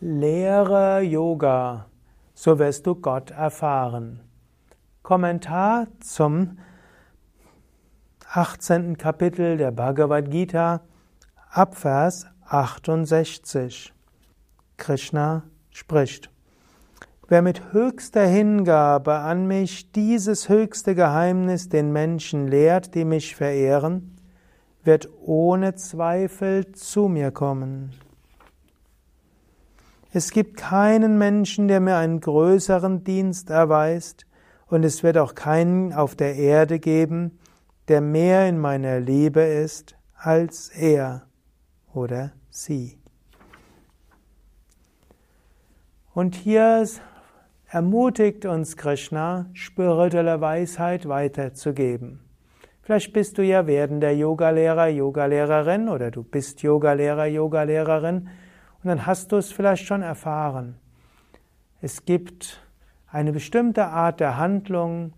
Lehre Yoga, so wirst du Gott erfahren. Kommentar zum 18. Kapitel der Bhagavad Gita, Abvers 68. Krishna spricht. Wer mit höchster Hingabe an mich dieses höchste Geheimnis den Menschen lehrt, die mich verehren, wird ohne Zweifel zu mir kommen. Es gibt keinen Menschen, der mir einen größeren Dienst erweist, und es wird auch keinen auf der Erde geben, der mehr in meiner Liebe ist als er oder sie. Und hier ermutigt uns Krishna, spirituelle Weisheit weiterzugeben. Vielleicht bist du ja werdender Yogalehrer, Yogalehrerin oder du bist Yogalehrer, Yogalehrerin und dann hast du es vielleicht schon erfahren. Es gibt eine bestimmte Art der Handlung,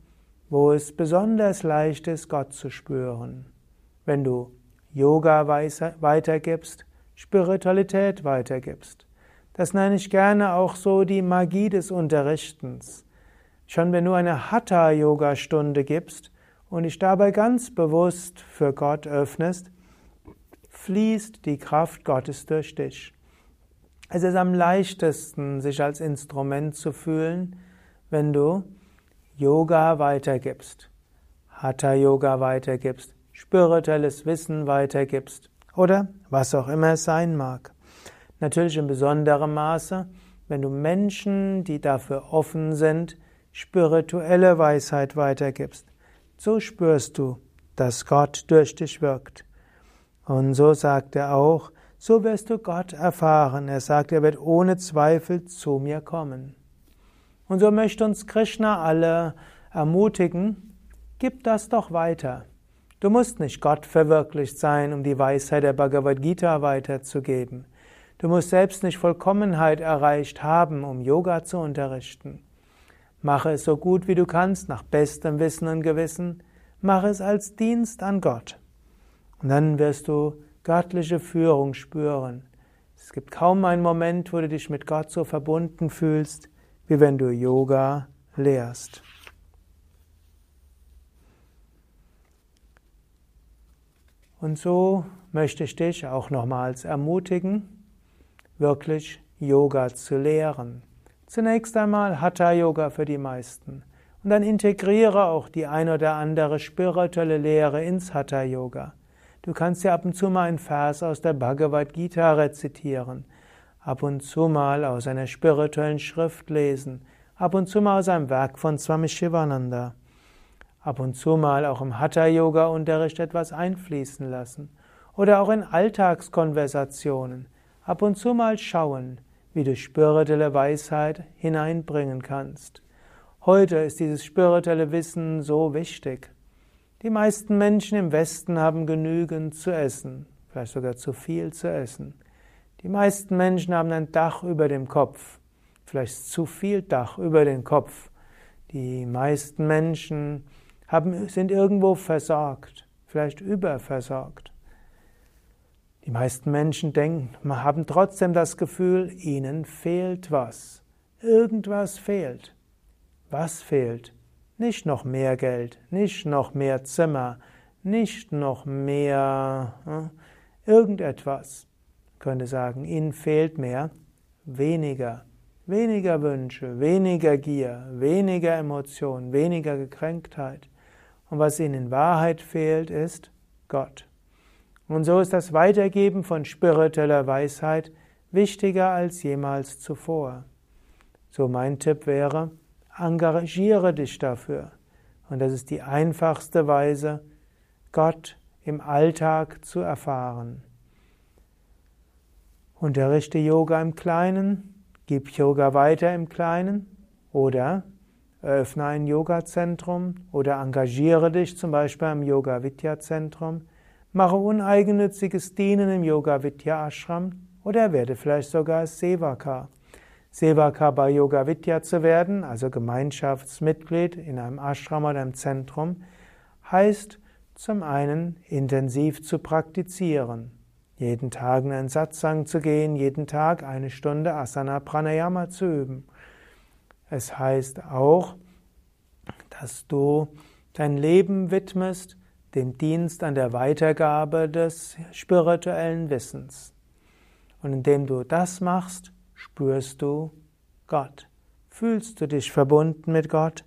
wo es besonders leicht ist, Gott zu spüren. Wenn du Yoga weitergibst, Spiritualität weitergibst. Das nenne ich gerne auch so die Magie des Unterrichtens. Schon wenn du eine Hatha-Yoga-Stunde gibst und dich dabei ganz bewusst für Gott öffnest, fließt die Kraft Gottes durch dich. Es ist am leichtesten, sich als Instrument zu fühlen, wenn du Yoga weitergibst, Hatha Yoga weitergibst, spirituelles Wissen weitergibst oder was auch immer es sein mag. Natürlich in besonderem Maße, wenn du Menschen, die dafür offen sind, spirituelle Weisheit weitergibst. So spürst du, dass Gott durch dich wirkt. Und so sagt er auch, so wirst du Gott erfahren. Er sagt, er wird ohne Zweifel zu mir kommen. Und so möchte uns Krishna alle ermutigen, gib das doch weiter. Du musst nicht Gott verwirklicht sein, um die Weisheit der Bhagavad Gita weiterzugeben. Du musst selbst nicht Vollkommenheit erreicht haben, um Yoga zu unterrichten. Mache es so gut wie du kannst, nach bestem Wissen und Gewissen. Mache es als Dienst an Gott. Und dann wirst du göttliche Führung spüren. Es gibt kaum einen Moment, wo du dich mit Gott so verbunden fühlst, wie wenn du Yoga lehrst. Und so möchte ich dich auch nochmals ermutigen, wirklich Yoga zu lehren. Zunächst einmal Hatha Yoga für die meisten. Und dann integriere auch die ein oder andere spirituelle Lehre ins Hatha Yoga. Du kannst ja ab und zu mal einen Vers aus der Bhagavad Gita rezitieren, ab und zu mal aus einer spirituellen Schrift lesen, ab und zu mal aus einem Werk von Swami Shivananda, ab und zu mal auch im Hatha-Yoga-Unterricht etwas einfließen lassen oder auch in Alltagskonversationen, ab und zu mal schauen, wie du spirituelle Weisheit hineinbringen kannst. Heute ist dieses spirituelle Wissen so wichtig. Die meisten Menschen im Westen haben genügend zu essen, vielleicht sogar zu viel zu essen. Die meisten Menschen haben ein Dach über dem Kopf, vielleicht zu viel Dach über den Kopf. Die meisten Menschen haben, sind irgendwo versorgt, vielleicht überversorgt. Die meisten Menschen denken, haben trotzdem das Gefühl, ihnen fehlt was. Irgendwas fehlt. Was fehlt? Nicht noch mehr Geld, nicht noch mehr Zimmer, nicht noch mehr äh, irgendetwas. Ich könnte sagen, ihnen fehlt mehr, weniger, weniger Wünsche, weniger Gier, weniger Emotionen, weniger Gekränktheit. Und was ihnen in Wahrheit fehlt, ist Gott. Und so ist das Weitergeben von spiritueller Weisheit wichtiger als jemals zuvor. So mein Tipp wäre, engagiere dich dafür. Und das ist die einfachste Weise, Gott im Alltag zu erfahren. Unterrichte Yoga im Kleinen, gib Yoga weiter im Kleinen oder eröffne ein Yoga-Zentrum oder engagiere dich zum Beispiel im Yoga-Vidya-Zentrum, mache uneigennütziges Dienen im Yoga-Vidya-Ashram oder werde vielleicht sogar Sevaka. Sevaka bei Yoga Vidya zu werden, also Gemeinschaftsmitglied in einem Ashram oder einem Zentrum, heißt zum einen intensiv zu praktizieren. jeden Tag in einen Satsang zu gehen, jeden Tag eine Stunde Asana Pranayama zu üben. Es heißt auch, dass du dein Leben widmest dem Dienst an der Weitergabe des spirituellen Wissens. Und indem du das machst, spürst du Gott. Fühlst du dich verbunden mit Gott?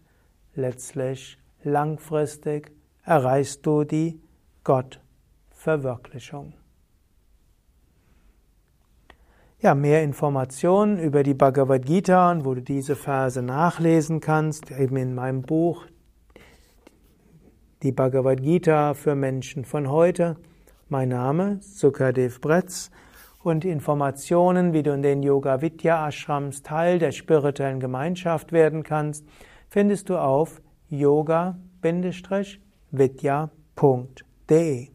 Letztlich langfristig erreichst du die Gottverwirklichung. Ja, mehr Informationen über die Bhagavad Gita und wo du diese Verse nachlesen kannst, eben in meinem Buch Die Bhagavad Gita für Menschen von heute. Mein Name Sukadev Bretz und Informationen, wie du in den Yoga Vidya Ashrams Teil der spirituellen Gemeinschaft werden kannst, findest du auf yoga-vidya.de